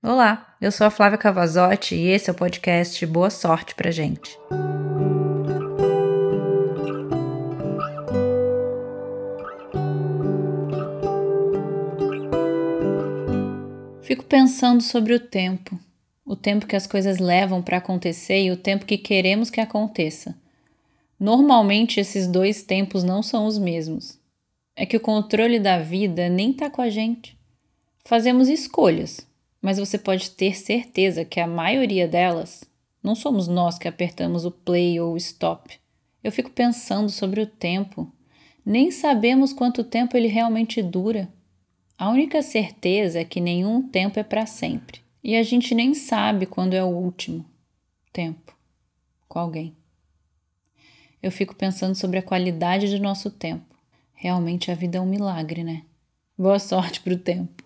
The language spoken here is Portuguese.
Olá, eu sou a Flávia Cavazotti e esse é o podcast Boa Sorte pra gente. Fico pensando sobre o tempo, o tempo que as coisas levam para acontecer e o tempo que queremos que aconteça. Normalmente esses dois tempos não são os mesmos. É que o controle da vida nem tá com a gente. Fazemos escolhas, mas você pode ter certeza que a maioria delas não somos nós que apertamos o play ou o stop. Eu fico pensando sobre o tempo. Nem sabemos quanto tempo ele realmente dura. A única certeza é que nenhum tempo é para sempre. E a gente nem sabe quando é o último tempo com alguém. Eu fico pensando sobre a qualidade do nosso tempo. Realmente a vida é um milagre, né? Boa sorte pro tempo.